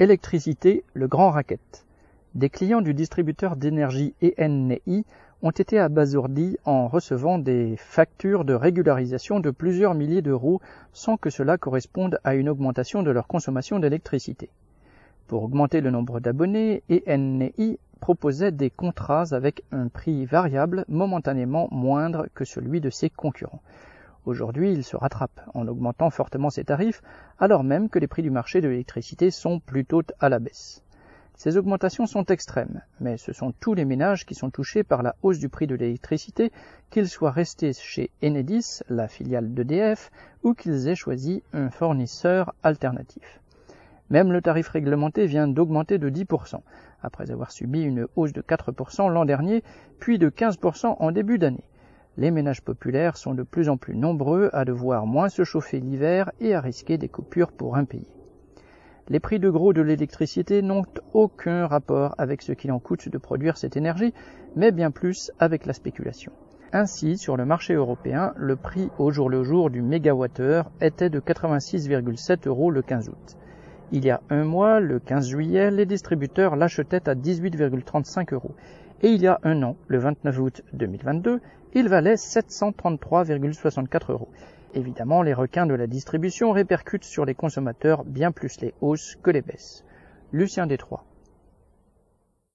Électricité, le grand racket. Des clients du distributeur d'énergie ENI ont été abasourdis en recevant des factures de régularisation de plusieurs milliers d'euros sans que cela corresponde à une augmentation de leur consommation d'électricité. Pour augmenter le nombre d'abonnés, ENI proposait des contrats avec un prix variable momentanément moindre que celui de ses concurrents. Aujourd'hui, il se rattrape en augmentant fortement ses tarifs, alors même que les prix du marché de l'électricité sont plutôt à la baisse. Ces augmentations sont extrêmes, mais ce sont tous les ménages qui sont touchés par la hausse du prix de l'électricité, qu'ils soient restés chez Enedis, la filiale d'EDF, ou qu'ils aient choisi un fournisseur alternatif. Même le tarif réglementé vient d'augmenter de 10%, après avoir subi une hausse de 4% l'an dernier, puis de 15% en début d'année les ménages populaires sont de plus en plus nombreux à devoir moins se chauffer l'hiver et à risquer des coupures pour impayés. Les prix de gros de l'électricité n'ont aucun rapport avec ce qu'il en coûte de produire cette énergie, mais bien plus avec la spéculation. Ainsi, sur le marché européen, le prix au jour le jour du mégawattheure était de 86,7 euros le 15 août. Il y a un mois, le 15 juillet, les distributeurs l'achetaient à 18,35 euros. Et il y a un an, le 29 août 2022, il valait 733,64 euros. Évidemment, les requins de la distribution répercutent sur les consommateurs bien plus les hausses que les baisses. Lucien Détroit.